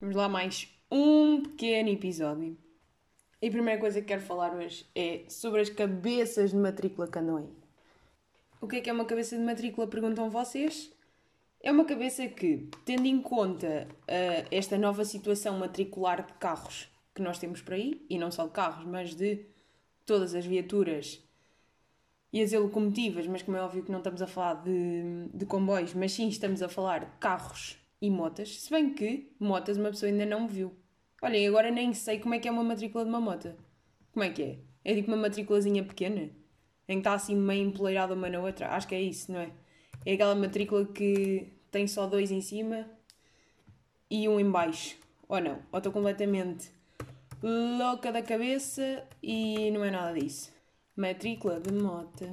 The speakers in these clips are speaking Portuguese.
Vamos lá, mais um pequeno episódio. E a primeira coisa que quero falar hoje é sobre as cabeças de matrícula que andam aí. O que é que é uma cabeça de matrícula? Perguntam vocês. É uma cabeça que, tendo em conta uh, esta nova situação matricular de carros que nós temos por aí, e não só de carros, mas de todas as viaturas e as locomotivas, mas como é óbvio que não estamos a falar de, de comboios, mas sim estamos a falar de carros e motas, se bem que motas uma pessoa ainda não viu. Olhem, agora nem sei como é que é uma matrícula de uma mota. Como é que é? É tipo uma matrículazinha pequena? Em que está assim meio empoleirada uma na outra? Acho que é isso, não é? É aquela matrícula que tem só dois em cima e um em baixo. Ou não? Ou estou completamente louca da cabeça e não é nada disso. Matrícula de mota.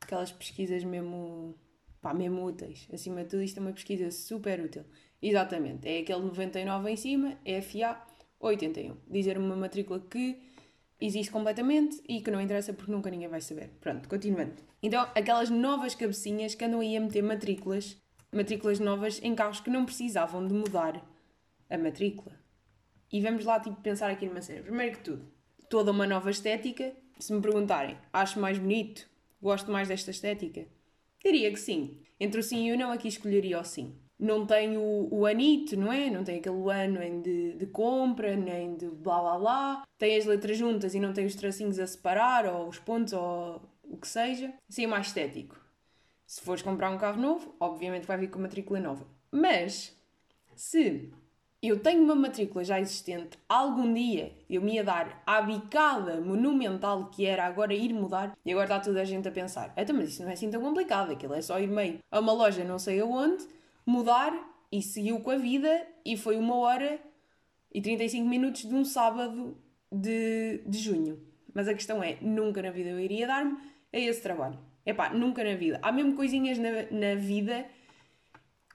Aquelas pesquisas mesmo, pá, mesmo úteis. Acima de tudo, isto é uma pesquisa super útil. Exatamente, é aquele 99 em cima, FA 81. Dizer uma matrícula que existe completamente e que não interessa porque nunca ninguém vai saber. Pronto, continuando. Então, aquelas novas cabecinhas que andam aí a meter matrículas, matrículas novas em carros que não precisavam de mudar a matrícula. E vamos lá, tipo, pensar aqui numa cena. Primeiro que tudo, toda uma nova estética. Se me perguntarem, acho mais bonito? Gosto mais desta estética? Diria que sim. Entre o sim e o não, aqui escolheria o sim não tem o, o anito, não é? Não tem aquele ano nem de, de compra, nem de blá blá blá. Tem as letras juntas e não tem os tracinhos a separar, ou os pontos, ou o que seja. Assim é mais estético. Se fores comprar um carro novo, obviamente vai vir com matrícula nova. Mas, se eu tenho uma matrícula já existente, algum dia eu me ia dar à bicada monumental que era agora ir mudar, e agora está toda a gente a pensar: então, mas isso não é assim tão complicado, aquilo é só ir meio a uma loja não sei aonde mudar e seguiu com a vida e foi uma hora e 35 minutos de um sábado de, de junho. Mas a questão é, nunca na vida eu iria dar-me a esse trabalho. É pá, nunca na vida. Há mesmo coisinhas na, na vida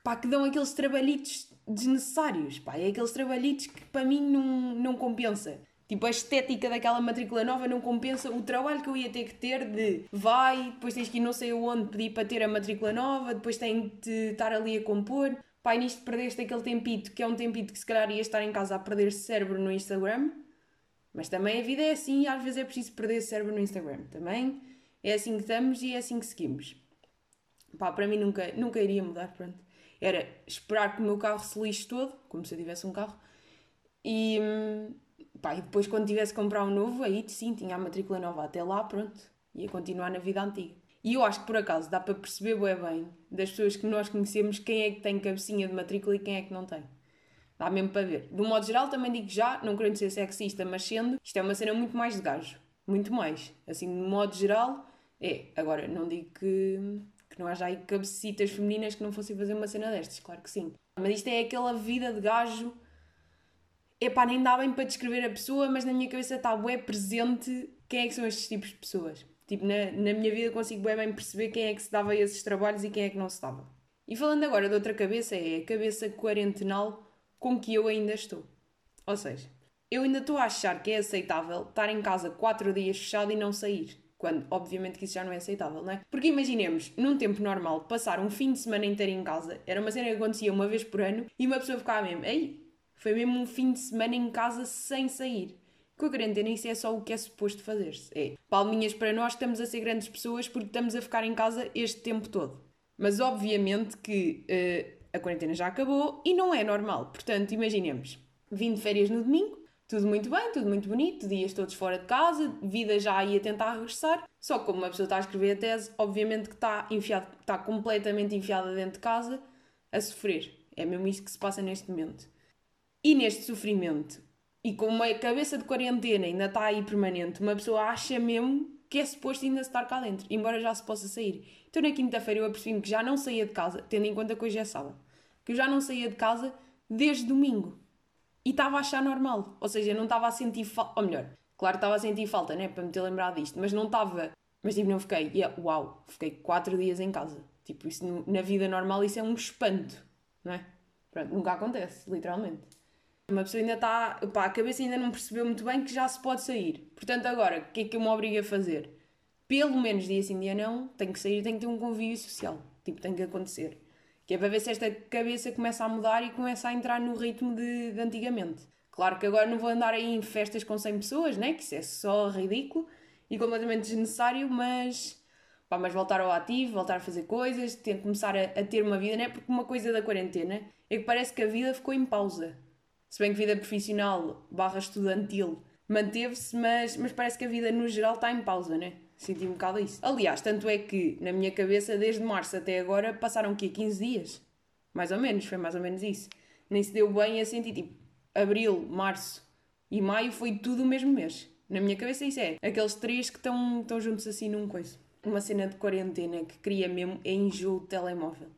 pá, que dão aqueles trabalhitos desnecessários. Pá, é aqueles trabalhitos que para mim não, não compensa. Tipo, a estética daquela matrícula nova não compensa o trabalho que eu ia ter que ter de vai, depois tens que ir não sei onde pedir para ter a matrícula nova, depois tem de estar ali a compor. Pai, nisto perdeste aquele tempito, que é um tempito que se calhar ia estar em casa a perder cérebro no Instagram. Mas também a vida é assim e às vezes é preciso perder cérebro no Instagram. Também é assim que estamos e é assim que seguimos. Pá, para mim nunca, nunca iria mudar, pronto. Era esperar que o meu carro se lixe todo, como se eu tivesse um carro, e, hum, Pá, e depois quando tivesse que comprar um novo, aí sim, tinha a matrícula nova até lá, pronto, ia continuar na vida antiga. E eu acho que por acaso dá para perceber bem, bem das pessoas que nós conhecemos quem é que tem cabecinha de matrícula e quem é que não tem. Dá mesmo para ver. De um modo geral, também digo já, não querendo ser sexista, mas sendo, isto é uma cena muito mais de gajo. Muito mais. Assim, de modo geral, é. Agora, não digo que, que não haja aí cabecitas femininas que não fossem fazer uma cena destas, claro que sim. Mas isto é aquela vida de gajo epá, nem dá bem para descrever a pessoa, mas na minha cabeça está bem presente quem é que são estes tipos de pessoas. Tipo, na, na minha vida consigo bem, bem perceber quem é que se dava a esses trabalhos e quem é que não se dava. E falando agora de outra cabeça, é a cabeça quarentenal com que eu ainda estou. Ou seja, eu ainda estou a achar que é aceitável estar em casa quatro dias fechado e não sair. Quando, obviamente, que isso já não é aceitável, não é? Porque imaginemos, num tempo normal, passar um fim de semana inteiro em casa era uma cena que acontecia uma vez por ano e uma pessoa ficava mesmo, ei, foi mesmo um fim de semana em casa sem sair. Com a quarentena isso é só o que é suposto fazer-se. É palminhas para nós, estamos a ser grandes pessoas porque estamos a ficar em casa este tempo todo. Mas obviamente que uh, a quarentena já acabou e não é normal. Portanto, imaginemos, vim de férias no domingo, tudo muito bem, tudo muito bonito, dias todos fora de casa, vida já ia tentar regressar. Só que como uma pessoa está a escrever a tese, obviamente que está, enfiado, está completamente enfiada dentro de casa a sofrer. É mesmo isto que se passa neste momento. E neste sofrimento, e com uma cabeça de quarentena ainda está aí permanente, uma pessoa acha mesmo que é suposto ainda estar cá dentro, embora já se possa sair. Então na quinta-feira eu apercebi-me que já não saía de casa, tendo em conta que hoje é sábado, que eu já não saía de casa desde domingo. E estava a achar normal. Ou seja, não estava a sentir falta. Ou melhor, claro estava a sentir falta, né? Para me ter lembrado disto, mas não estava. Mas tipo, não fiquei. Yeah, uau, fiquei quatro dias em casa. Tipo, isso na vida normal isso é um espanto, não é? Pronto, nunca acontece, literalmente. Uma pessoa ainda está, pá, a cabeça ainda não percebeu muito bem que já se pode sair. Portanto, agora, o que é que eu me obrigo a fazer? Pelo menos dia sim, dia não, tenho que sair, tenho que ter um convívio social. Tipo, tem que acontecer. Que é para ver se esta cabeça começa a mudar e começa a entrar no ritmo de, de antigamente. Claro que agora não vou andar aí em festas com 100 pessoas, né? Que isso é só ridículo e completamente desnecessário, mas, pá, mas voltar ao ativo, voltar a fazer coisas, ter, começar a, a, ter uma vida, né? Porque uma coisa da quarentena é que parece que a vida ficou em pausa. Se bem que vida profissional barra estudantil manteve-se, mas, mas parece que a vida no geral está em pausa, né? Senti um bocado isso. Aliás, tanto é que na minha cabeça, desde março até agora, passaram o quê? 15 dias? Mais ou menos, foi mais ou menos isso. Nem se deu bem a sentir, tipo, abril, março e maio foi tudo o mesmo mês. Na minha cabeça isso é. Aqueles três que estão, juntos assim num coisa. Uma cena de quarentena que queria mesmo enjoo de telemóvel.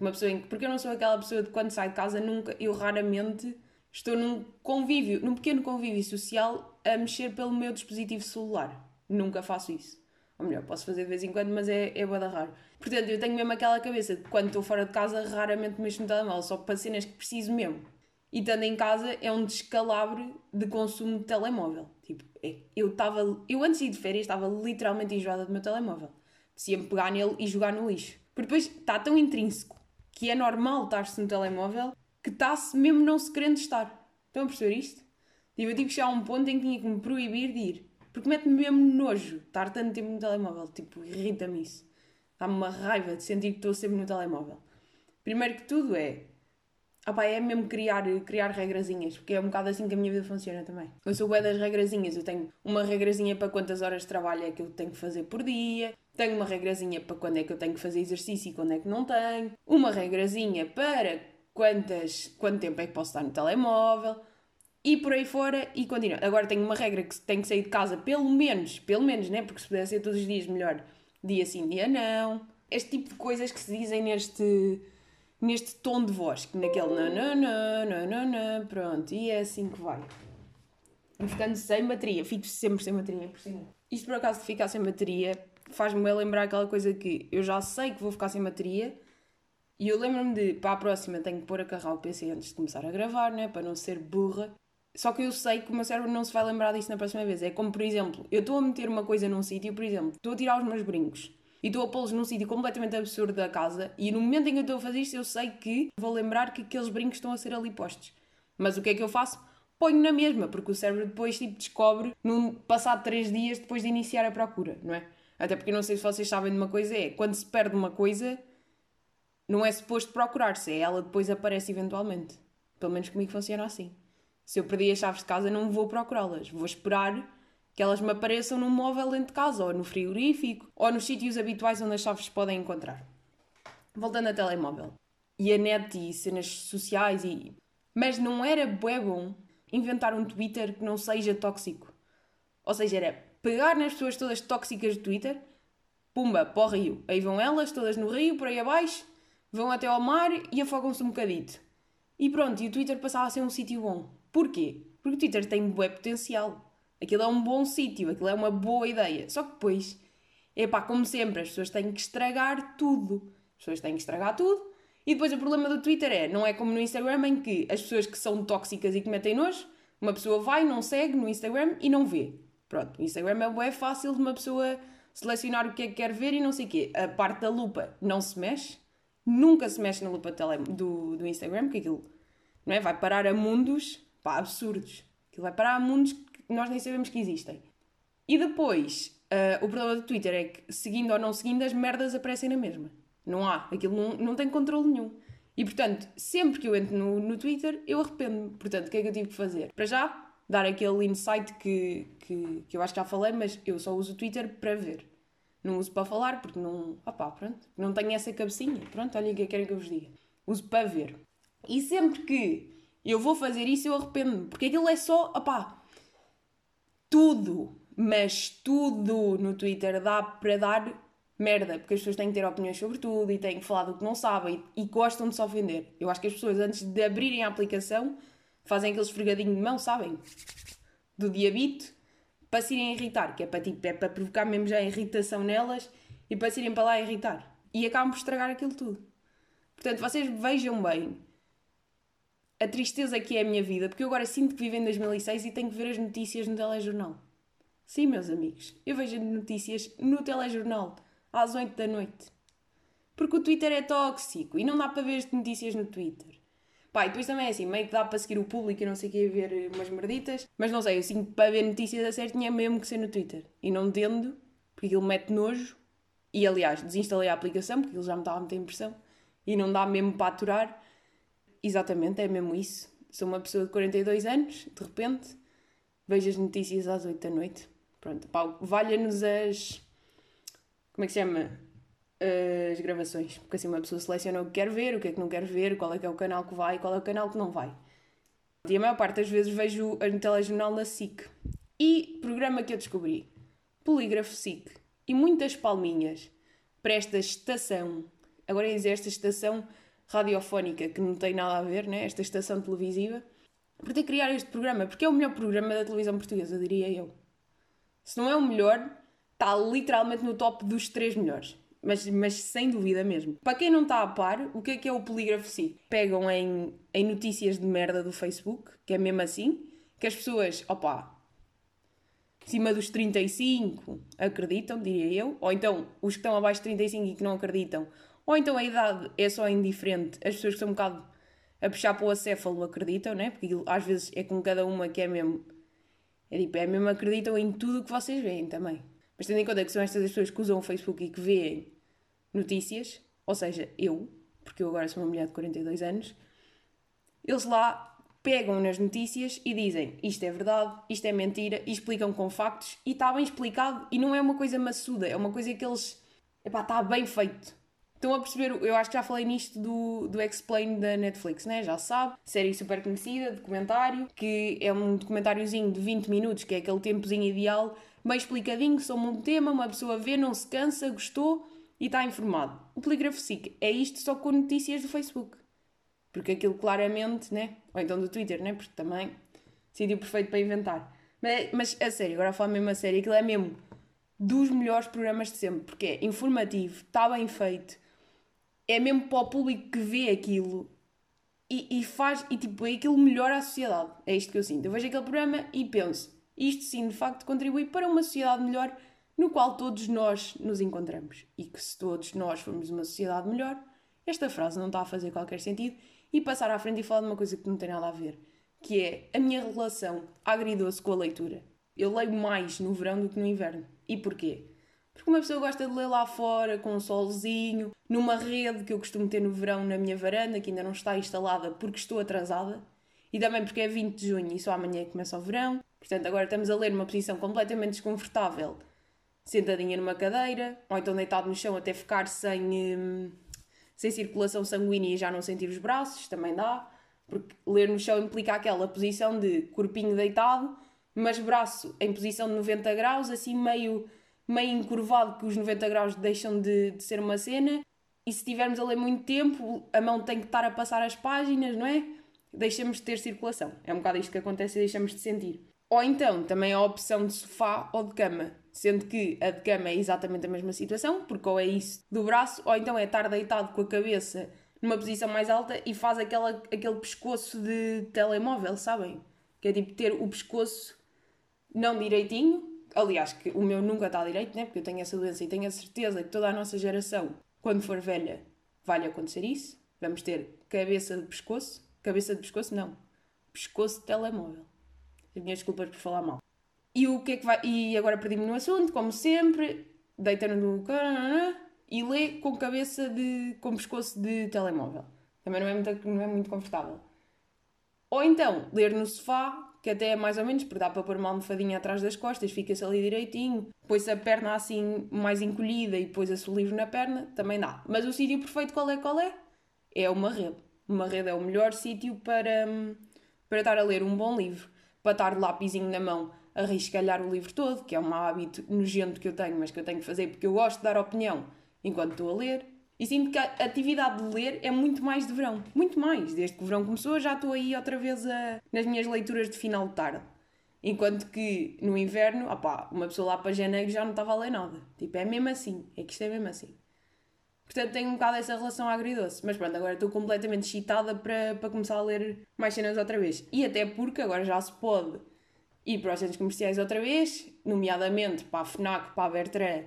Uma pessoa em que, porque eu não sou aquela pessoa de quando sai de casa, nunca, eu raramente estou num convívio, num pequeno convívio social a mexer pelo meu dispositivo celular. Nunca faço isso. Ou melhor, posso fazer de vez em quando, mas é, é bada raro. Portanto, eu tenho mesmo aquela cabeça de quando estou fora de casa, raramente mexo no telemóvel, só para cenas que preciso mesmo. E estando em casa é um descalabro de consumo de telemóvel. Tipo, é, eu estava. Eu antes de ir de férias estava literalmente enjoada do meu telemóvel. Precia-me pegar nele e jogar no lixo. Porque depois está tão intrínseco que é normal estar-se no telemóvel que está-se mesmo não se querendo estar. Estão a perceber isto? Tipo, eu tive que chegar a um ponto em que tinha que me proibir de ir. Porque mete-me mesmo nojo estar tanto tempo no telemóvel. Tipo, irrita-me isso. Dá-me uma raiva de sentir que estou sempre no telemóvel. Primeiro que tudo é Opa, é mesmo criar, criar regrazinhas, porque é um bocado assim que a minha vida funciona também. Eu sou bué das regrazinhas, eu tenho uma regrazinha para quantas horas de trabalho é que eu tenho que fazer por dia, tenho uma regrazinha para quando é que eu tenho que fazer exercício e quando é que não tenho, uma regrazinha para quantas, quanto tempo é que posso estar no telemóvel e por aí fora e continua. Agora tenho uma regra que tenho que sair de casa pelo menos, pelo menos, né? Porque se puder ser todos os dias melhor, dia sim, dia não. Este tipo de coisas que se dizem neste neste tom de voz, que naquele nananã, nananã, pronto, e é assim que vai. E ficando sem bateria, fico sempre sem bateria por cima. Isto por acaso de ficar sem bateria faz-me lembrar aquela coisa que eu já sei que vou ficar sem bateria e eu lembro-me de para a próxima tenho que pôr a carregar o PC antes de começar a gravar, né? para não ser burra. Só que eu sei que o meu cérebro não se vai lembrar disso na próxima vez. É como, por exemplo, eu estou a meter uma coisa num sítio, por exemplo, estou a tirar os meus brincos e estou a pô-los num sítio completamente absurdo da casa e no momento em que eu estou a fazer isto eu sei que vou lembrar que aqueles brincos estão a ser ali postos. Mas o que é que eu faço? Ponho na mesma, porque o cérebro depois tipo, descobre, num passado três dias depois de iniciar a procura, não é? Até porque não sei se vocês sabem de uma coisa, é quando se perde uma coisa, não é suposto procurar-se, é ela depois aparece eventualmente. Pelo menos comigo funciona assim. Se eu perdi as chaves de casa, não vou procurá-las. Vou esperar que elas me apareçam num móvel dentro de casa, ou no frigorífico, ou nos sítios habituais onde as chaves se podem encontrar. Voltando a telemóvel. E a net e cenas sociais e... Mas não era bué bom inventar um Twitter que não seja tóxico. Ou seja, era pegar nas pessoas todas tóxicas do Twitter, pumba, para o rio. Aí vão elas, todas no rio, por aí abaixo, vão até ao mar e afogam-se um bocadito. E pronto, e o Twitter passava a ser um sítio bom. Porquê? Porque o Twitter tem bué potencial. Aquilo é um bom sítio, aquilo é uma boa ideia. Só que depois, é pá, como sempre, as pessoas têm que estragar tudo. As pessoas têm que estragar tudo. E depois o problema do Twitter é, não é como no Instagram em que as pessoas que são tóxicas e que metem nojo, uma pessoa vai, não segue no Instagram e não vê. Pronto, o Instagram é bem fácil de uma pessoa selecionar o que é que quer ver e não sei o quê. A parte da lupa não se mexe, nunca se mexe na lupa do, do Instagram, porque aquilo não é? vai parar a mundos pá, absurdos. Aquilo vai parar a mundos nós nem sabemos que existem. E depois, uh, o problema do Twitter é que, seguindo ou não seguindo, as merdas aparecem na mesma. Não há. Aquilo não, não tem controle nenhum. E, portanto, sempre que eu entro no, no Twitter, eu arrependo-me. Portanto, o que é que eu tive que fazer? Para já, dar aquele insight que, que, que eu acho que já falei, mas eu só uso o Twitter para ver. Não uso para falar, porque não... Opá, pronto. Não tenho essa cabecinha. Pronto, olha o que querem que eu vos diga. Uso para ver. E sempre que eu vou fazer isso, eu arrependo-me. Porque aquilo é só... Opá, tudo, mas tudo no Twitter dá para dar merda, porque as pessoas têm que ter opiniões sobre tudo e têm que falar do que não sabem e, e gostam de se ofender. Eu acho que as pessoas, antes de abrirem a aplicação, fazem aquele esfregadinho de mão, sabem? Do diabito, para se irem irritar, que é para, tipo, é para provocar mesmo já irritação nelas e para se irem para lá irritar. E acabam por estragar aquilo tudo. Portanto, vocês vejam bem a tristeza que é a minha vida, porque eu agora sinto que vivo em 2006 e tenho que ver as notícias no telejornal. Sim, meus amigos, eu vejo notícias no telejornal, às 8 da noite. Porque o Twitter é tóxico e não dá para ver as notícias no Twitter. Pá, e depois também é assim, meio que dá para seguir o público e não sei o que, ver umas merditas. Mas não sei, eu sinto para ver notícias a certo tinha mesmo que ser no Twitter. E não tendo, porque aquilo mete nojo. E aliás, desinstalei a aplicação, porque ele já me estava a meter impressão. E não dá mesmo para aturar. Exatamente, é mesmo isso. Sou uma pessoa de 42 anos, de repente, vejo as notícias às 8 da noite. Pronto, pá, valha-nos as. Como é que se chama? As gravações. Porque assim uma pessoa seleciona o que quer ver, o que é que não quer ver, qual é que é o canal que vai, qual é o canal que não vai. E a maior parte das vezes vejo o telejornal na SIC. E programa que eu descobri: Polígrafo SIC. E muitas palminhas para esta estação. Agora dizer esta estação radiofónica, que não tem nada a ver, né? esta estação televisiva, por ter criado este programa, porque é o melhor programa da televisão portuguesa, diria eu. Se não é o melhor, está literalmente no top dos três melhores. Mas, mas sem dúvida mesmo. Para quem não está a par, o que é que é o polígrafo sim? Pegam em, em notícias de merda do Facebook, que é mesmo assim, que as pessoas, opa, acima dos 35 acreditam, diria eu, ou então os que estão abaixo de 35 e que não acreditam, ou então a idade é só indiferente, as pessoas que são um bocado a puxar para o acéfalo acreditam, né? Porque às vezes é com cada uma que é mesmo. É tipo, é mesmo acreditam em tudo o que vocês veem também. Mas tendo em conta que são estas as pessoas que usam o Facebook e que veem notícias, ou seja, eu, porque eu agora sou uma mulher de 42 anos, eles lá pegam nas notícias e dizem isto é verdade, isto é mentira, e explicam com factos, e está bem explicado, e não é uma coisa maçuda, é uma coisa que eles. Epá, está bem feito. Estão a perceber, eu acho que já falei nisto do, do Explain da Netflix, né? Já sabe. Série super conhecida, documentário, que é um documentáriozinho de 20 minutos, que é aquele tempozinho ideal, bem explicadinho sobre um tema, uma pessoa vê, não se cansa, gostou e está informado. O Polígrafo SIC é isto só com notícias do Facebook. Porque aquilo claramente, né? Ou então do Twitter, né? Porque também sítio perfeito para inventar. Mas, mas a sério, agora a falar mesmo a sério, aquilo é mesmo dos melhores programas de sempre, porque é informativo, está bem feito, é mesmo para o público que vê aquilo e, e faz, e tipo, é aquilo melhora a sociedade. É isto que eu sinto. Eu vejo aquele programa e penso, isto sim, de facto, contribui para uma sociedade melhor no qual todos nós nos encontramos. E que se todos nós formos uma sociedade melhor, esta frase não está a fazer qualquer sentido e passar à frente e falar de uma coisa que não tem nada a ver, que é a minha relação agridoce com a leitura. Eu leio mais no verão do que no inverno. E porquê? Porque uma pessoa gosta de ler lá fora, com um solzinho, numa rede que eu costumo ter no verão na minha varanda, que ainda não está instalada porque estou atrasada, e também porque é 20 de junho e só amanhã começa o verão. Portanto, agora estamos a ler numa posição completamente desconfortável, sentadinha numa cadeira, ou então deitado no chão até ficar sem, hum, sem circulação sanguínea e já não sentir os braços, também dá. Porque ler no chão implica aquela posição de corpinho deitado, mas braço em posição de 90 graus, assim meio meio encurvado que os 90 graus deixam de, de ser uma cena. E se estivermos a ler muito tempo, a mão tem que estar a passar as páginas, não é? Deixamos de ter circulação. É um bocado isto que acontece e deixamos de sentir. Ou então, também a opção de sofá ou de cama, sendo que a de cama é exatamente a mesma situação, porque ou é isso do braço, ou então é estar deitado com a cabeça numa posição mais alta e faz aquela, aquele pescoço de telemóvel, sabem? Que é tipo ter o pescoço não direitinho, Aliás, que o meu nunca está direito, né? porque eu tenho essa doença e tenho a certeza que toda a nossa geração, quando for velha, vai-lhe acontecer isso. Vamos ter cabeça de pescoço. Cabeça de pescoço, não. Pescoço de telemóvel. As minhas desculpas por falar mal. E o que é que vai. E agora perdi-me no assunto, como sempre, deita no. e lê com cabeça de. com pescoço de telemóvel. Também não é muito, não é muito confortável. Ou então, ler no sofá que até é mais ou menos, porque dá para pôr uma almofadinha atrás das costas, fica-se ali direitinho, põe-se a perna assim mais encolhida e depois-se o livro na perna, também dá. Mas o sítio perfeito qual é qual é? É uma rede. Uma rede é o melhor sítio para, para estar a ler um bom livro, para estar de lapisinho na mão a riscalhar o livro todo, que é um hábito nojento que eu tenho, mas que eu tenho que fazer porque eu gosto de dar opinião enquanto estou a ler. E sinto que a atividade de ler é muito mais de verão. Muito mais. Desde que o verão começou, já estou aí outra vez a... nas minhas leituras de final de tarde. Enquanto que no inverno, opá, uma pessoa lá para janeiro já não estava a ler nada. Tipo, é mesmo assim. É que isto é mesmo assim. Portanto, tenho um bocado essa relação agridoce. Mas pronto, agora estou completamente excitada para, para começar a ler mais cenas outra vez. E até porque agora já se pode ir para os centros comerciais outra vez, nomeadamente para a FNAC, para a Bertrand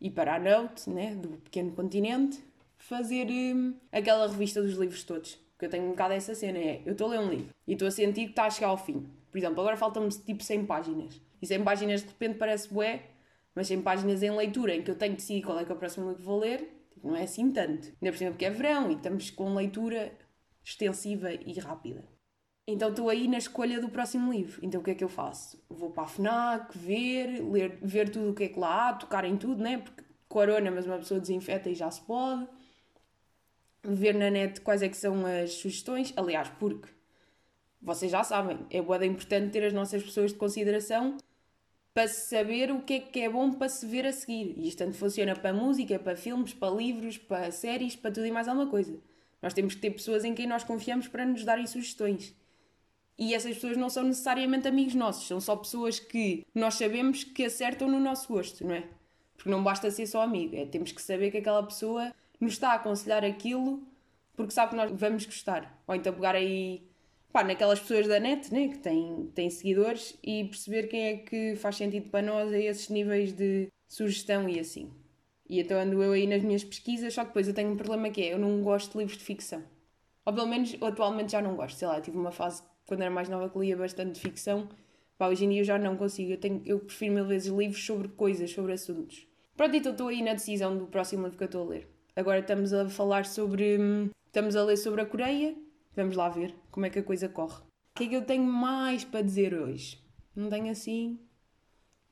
e para a Note, né, do pequeno continente fazer hum, aquela revista dos livros todos. Porque eu tenho um bocado essa cena, é, eu estou a ler um livro e estou a sentir que está a chegar ao fim. Por exemplo, agora faltam-me tipo 100 páginas. E 100 páginas de repente parece bué, mas 100 páginas em leitura em que eu tenho de decidir qual é que é o próximo livro que vou ler, tipo, não é assim tanto. Ainda por cima porque é verão e estamos com leitura extensiva e rápida. Então estou aí na escolha do próximo livro. Então o que é que eu faço? Vou para a FNAC, ver, ler, ver tudo o que é que lá há, tocar em tudo, né? Porque corona, mas uma pessoa desinfeta e já se pode. Ver na net quais é que são as sugestões. Aliás, porque vocês já sabem, é boa importante ter as nossas pessoas de consideração para saber o que é que é bom para se ver a seguir. E isto tanto funciona para música, para filmes, para livros, para séries, para tudo e mais alguma coisa. Nós temos que ter pessoas em quem nós confiamos para nos darem sugestões. E essas pessoas não são necessariamente amigos nossos, são só pessoas que nós sabemos que acertam no nosso gosto, não é? Porque não basta ser só amigo, é temos que saber que aquela pessoa nos está a aconselhar aquilo porque sabe que nós vamos gostar. Ou então pegar aí pá, naquelas pessoas da net né, que têm, têm seguidores e perceber quem é que faz sentido para nós a esses níveis de sugestão e assim. E então ando eu aí nas minhas pesquisas, só que depois eu tenho um problema que é, eu não gosto de livros de ficção. Ou pelo menos atualmente já não gosto. Sei lá, tive uma fase quando era mais nova que lia bastante ficção. Pá, hoje em dia eu já não consigo. Eu, tenho, eu prefiro mil vezes livros sobre coisas, sobre assuntos. Pronto, então estou aí na decisão do próximo livro que eu estou a ler. Agora estamos a falar sobre. Hum, estamos a ler sobre a Coreia. Vamos lá ver como é que a coisa corre. O que é que eu tenho mais para dizer hoje? Não tenho assim.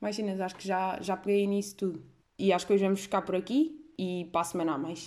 Mais cenas, acho que já, já peguei nisso tudo. E acho que hoje vamos ficar por aqui e para a semana a mais.